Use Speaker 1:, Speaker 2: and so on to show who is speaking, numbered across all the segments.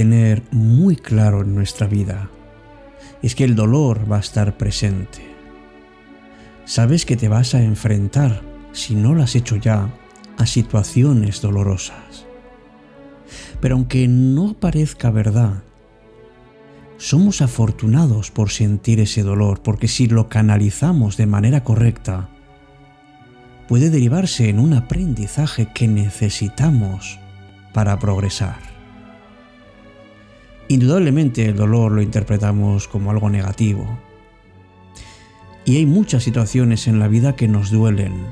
Speaker 1: tener muy claro en nuestra vida es que el dolor va a estar presente. Sabes que te vas a enfrentar, si no lo has hecho ya, a situaciones dolorosas. Pero aunque no parezca verdad, somos afortunados por sentir ese dolor, porque si lo canalizamos de manera correcta, puede derivarse en un aprendizaje que necesitamos para progresar. Indudablemente el dolor lo interpretamos como algo negativo. Y hay muchas situaciones en la vida que nos duelen.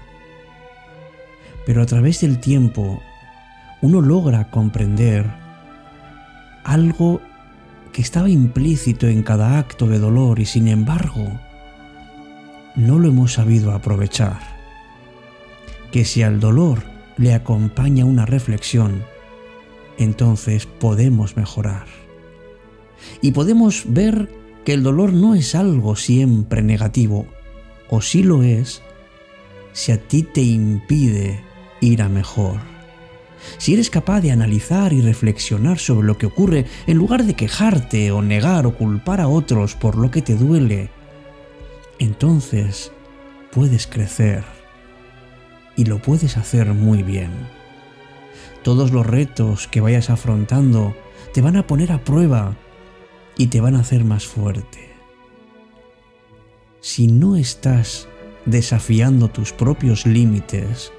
Speaker 1: Pero a través del tiempo uno logra comprender algo que estaba implícito en cada acto de dolor y sin embargo no lo hemos sabido aprovechar. Que si al dolor le acompaña una reflexión, entonces podemos mejorar. Y podemos ver que el dolor no es algo siempre negativo, o si lo es, si a ti te impide ir a mejor si eres capaz de analizar y reflexionar sobre lo que ocurre en lugar de quejarte o negar o culpar a otros por lo que te duele, entonces puedes crecer y lo puedes hacer muy bien. Todos los retos que vayas afrontando te van a poner a prueba y te van a hacer más fuerte. Si no estás desafiando tus propios límites,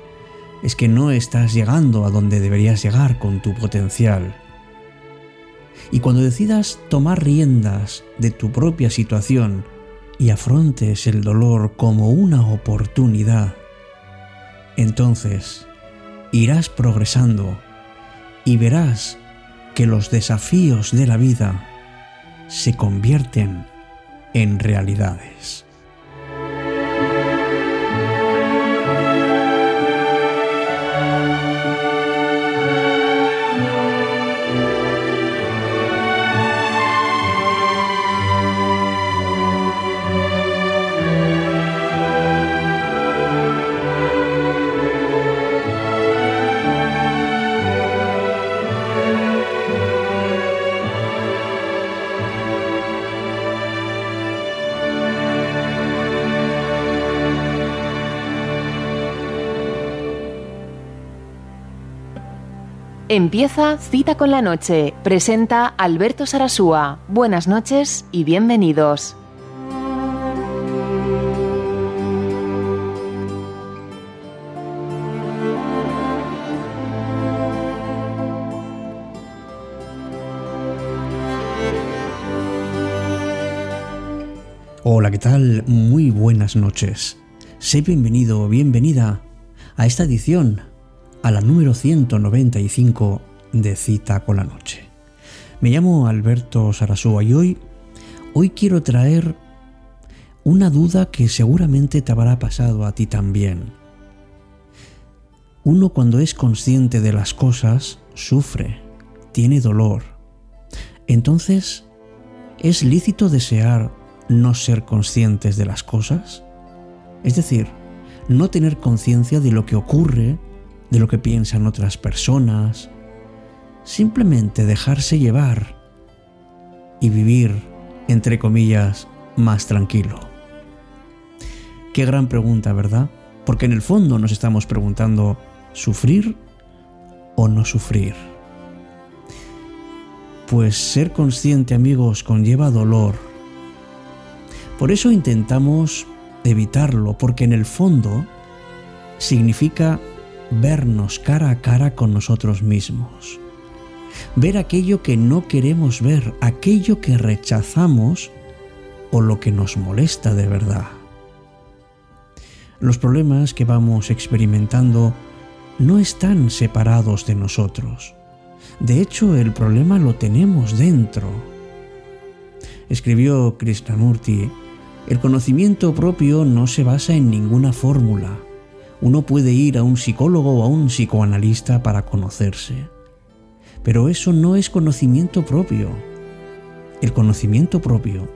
Speaker 1: es que no estás llegando a donde deberías llegar con tu potencial. Y cuando decidas tomar riendas de tu propia situación y afrontes el dolor como una oportunidad, entonces irás progresando y verás que los desafíos de la vida se convierten en realidades.
Speaker 2: Empieza Cita con la Noche. Presenta Alberto Sarasúa. Buenas noches y bienvenidos.
Speaker 1: Hola, ¿qué tal? Muy buenas noches. Sé bienvenido o bienvenida a esta edición a la número 195 de Cita con la Noche. Me llamo Alberto Sarasúa y hoy, hoy quiero traer una duda que seguramente te habrá pasado a ti también. Uno cuando es consciente de las cosas sufre, tiene dolor. Entonces, ¿es lícito desear no ser conscientes de las cosas? Es decir, no tener conciencia de lo que ocurre de lo que piensan otras personas, simplemente dejarse llevar y vivir, entre comillas, más tranquilo. Qué gran pregunta, ¿verdad? Porque en el fondo nos estamos preguntando, ¿sufrir o no sufrir? Pues ser consciente, amigos, conlleva dolor. Por eso intentamos evitarlo, porque en el fondo significa vernos cara a cara con nosotros mismos. Ver aquello que no queremos ver, aquello que rechazamos o lo que nos molesta de verdad. Los problemas que vamos experimentando no están separados de nosotros. De hecho, el problema lo tenemos dentro. Escribió Krishnamurti, el conocimiento propio no se basa en ninguna fórmula uno puede ir a un psicólogo o a un psicoanalista para conocerse. Pero eso no es conocimiento propio. El conocimiento propio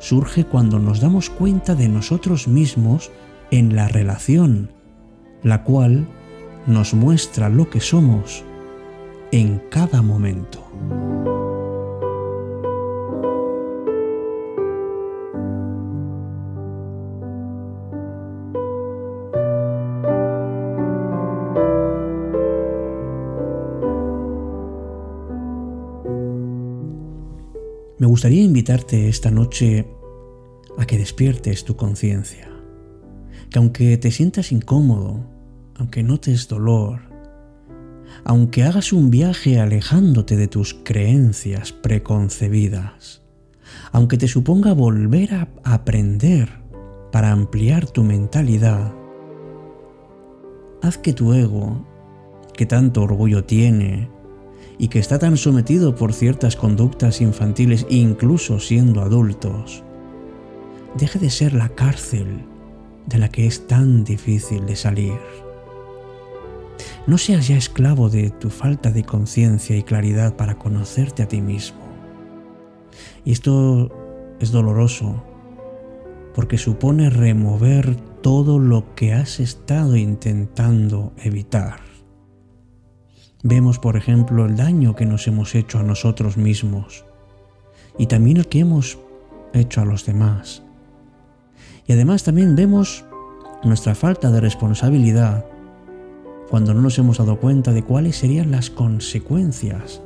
Speaker 1: surge cuando nos damos cuenta de nosotros mismos en la relación, la cual nos muestra lo que somos en cada momento. Gustaría invitarte esta noche a que despiertes tu conciencia, que aunque te sientas incómodo, aunque notes dolor, aunque hagas un viaje alejándote de tus creencias preconcebidas, aunque te suponga volver a aprender para ampliar tu mentalidad, haz que tu ego, que tanto orgullo tiene y que está tan sometido por ciertas conductas infantiles incluso siendo adultos, deje de ser la cárcel de la que es tan difícil de salir. No seas ya esclavo de tu falta de conciencia y claridad para conocerte a ti mismo. Y esto es doloroso porque supone remover todo lo que has estado intentando evitar. Vemos, por ejemplo, el daño que nos hemos hecho a nosotros mismos y también el que hemos hecho a los demás. Y además también vemos nuestra falta de responsabilidad cuando no nos hemos dado cuenta de cuáles serían las consecuencias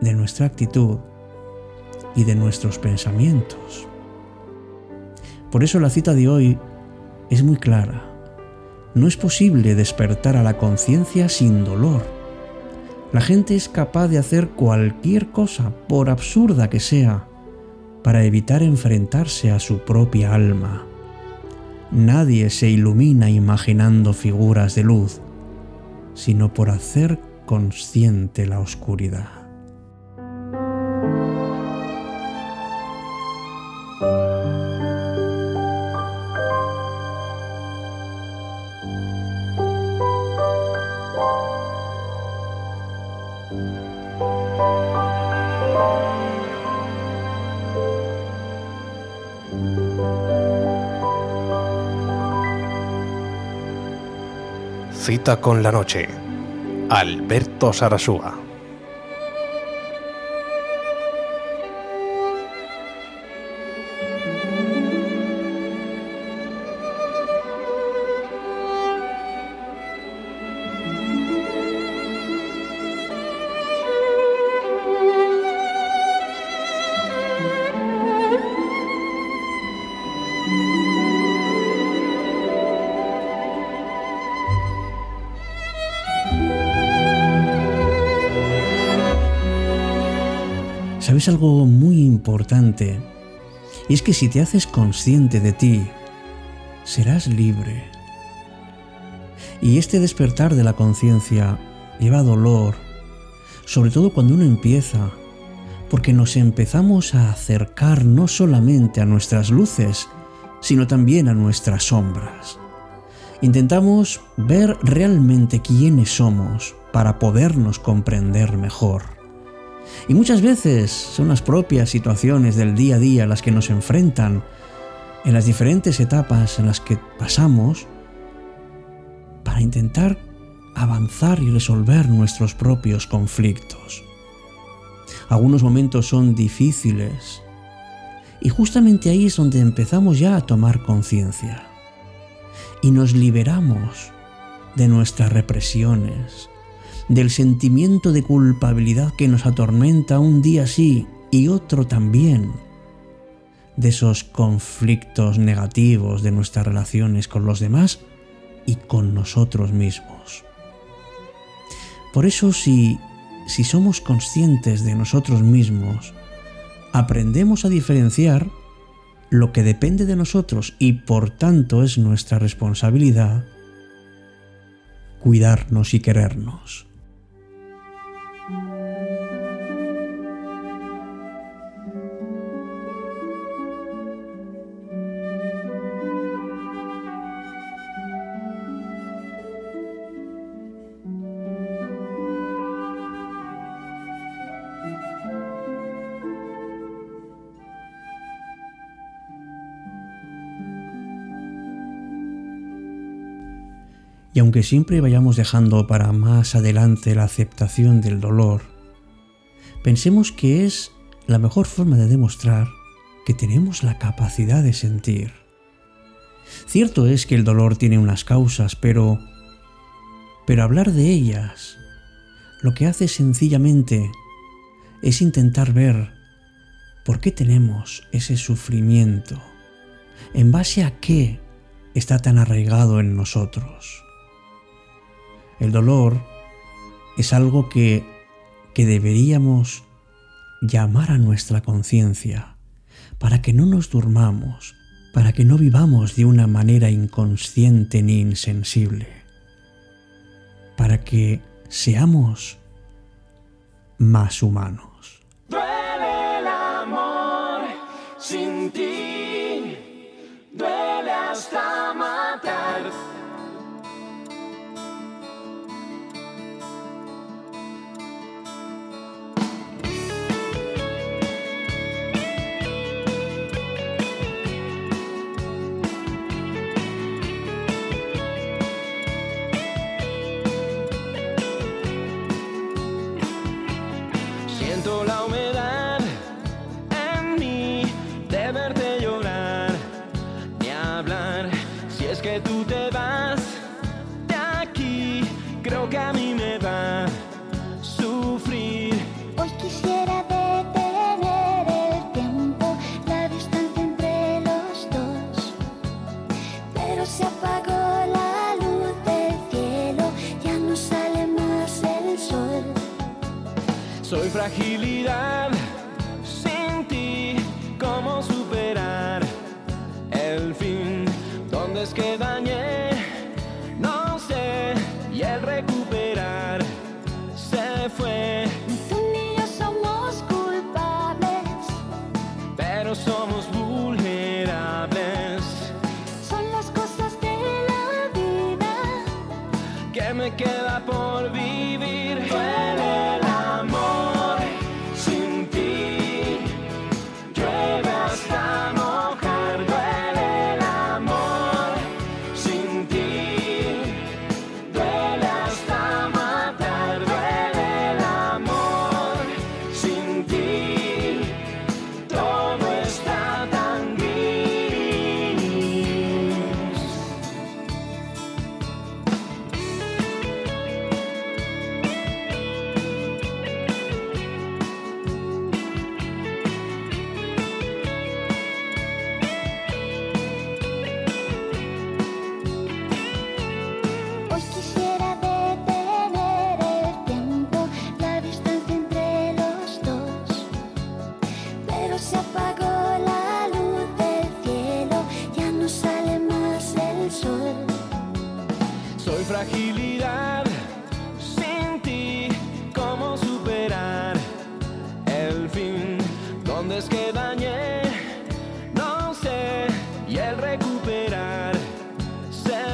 Speaker 1: de nuestra actitud y de nuestros pensamientos. Por eso la cita de hoy es muy clara. No es posible despertar a la conciencia sin dolor. La gente es capaz de hacer cualquier cosa, por absurda que sea, para evitar enfrentarse a su propia alma. Nadie se ilumina imaginando figuras de luz, sino por hacer consciente la oscuridad.
Speaker 3: Cita con la noche. Alberto Sarasúa.
Speaker 1: ¿Sabes algo muy importante? Y es que si te haces consciente de ti, serás libre. Y este despertar de la conciencia lleva dolor, sobre todo cuando uno empieza, porque nos empezamos a acercar no solamente a nuestras luces, sino también a nuestras sombras. Intentamos ver realmente quiénes somos para podernos comprender mejor. Y muchas veces son las propias situaciones del día a día las que nos enfrentan en las diferentes etapas en las que pasamos para intentar avanzar y resolver nuestros propios conflictos. Algunos momentos son difíciles y justamente ahí es donde empezamos ya a tomar conciencia y nos liberamos de nuestras represiones, del sentimiento de culpabilidad que nos atormenta un día sí y otro también, de esos conflictos negativos de nuestras relaciones con los demás y con nosotros mismos. Por eso si, si somos conscientes de nosotros mismos, aprendemos a diferenciar lo que depende de nosotros y por tanto es nuestra responsabilidad cuidarnos y querernos. Y aunque siempre vayamos dejando para más adelante la aceptación del dolor, pensemos que es la mejor forma de demostrar que tenemos la capacidad de sentir. Cierto es que el dolor tiene unas causas, pero pero hablar de ellas lo que hace sencillamente es intentar ver por qué tenemos ese sufrimiento, en base a qué está tan arraigado en nosotros. El dolor es algo que, que deberíamos llamar a nuestra conciencia para que no nos durmamos, para que no vivamos de una manera inconsciente ni insensible, para que seamos más humanos.
Speaker 4: El fragilidad sin ti, ¿cómo superar el fin? ¿Dónde es que dañé? No sé, y el recuperar se fue,
Speaker 5: Tú ni yo somos culpables,
Speaker 4: pero somos vulnerables.
Speaker 5: son las cosas de la vida.
Speaker 4: que me queda por vivir. Duele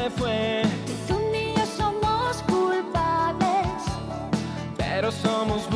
Speaker 5: se
Speaker 4: fue,
Speaker 5: Tú ni yo somos culpables,
Speaker 4: pero somos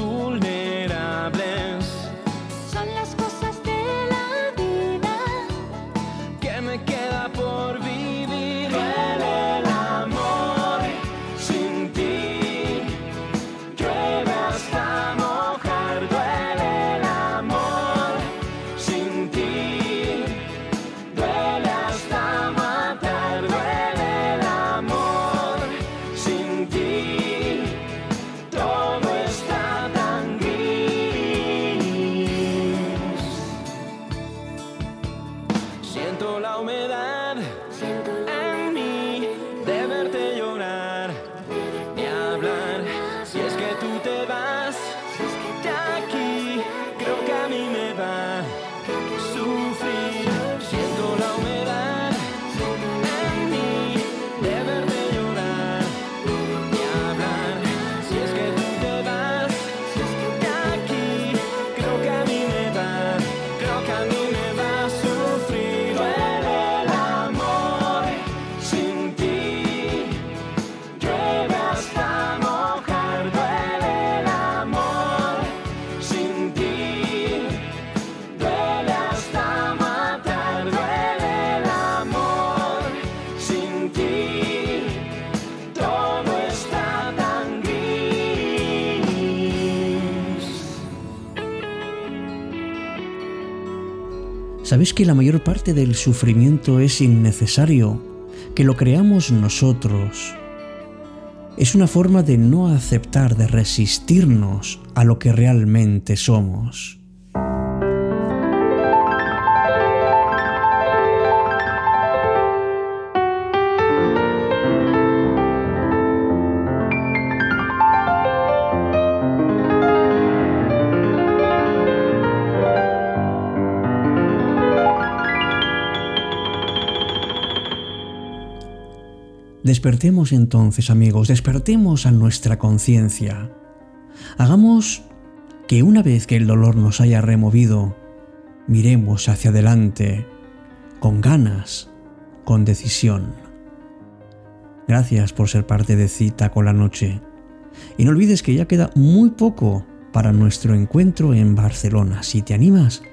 Speaker 1: ¿Sabes que la mayor parte del sufrimiento es innecesario? Que lo creamos nosotros. Es una forma de no aceptar, de resistirnos a lo que realmente somos. Despertemos entonces, amigos, despertemos a nuestra conciencia. Hagamos que una vez que el dolor nos haya removido, miremos hacia adelante, con ganas, con decisión. Gracias por ser parte de Cita con la Noche. Y no olvides que ya queda muy poco para nuestro encuentro en Barcelona. Si te animas,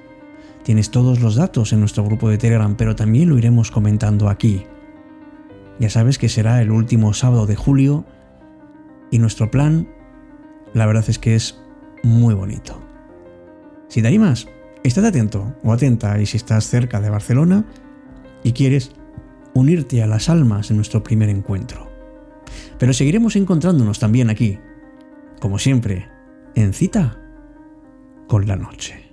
Speaker 1: tienes todos los datos en nuestro grupo de Telegram, pero también lo iremos comentando aquí. Ya sabes que será el último sábado de julio y nuestro plan, la verdad es que es muy bonito. Si te animas, estate atento o atenta y si estás cerca de Barcelona y quieres unirte a las almas en nuestro primer encuentro. Pero seguiremos encontrándonos también aquí, como siempre, en cita con la noche.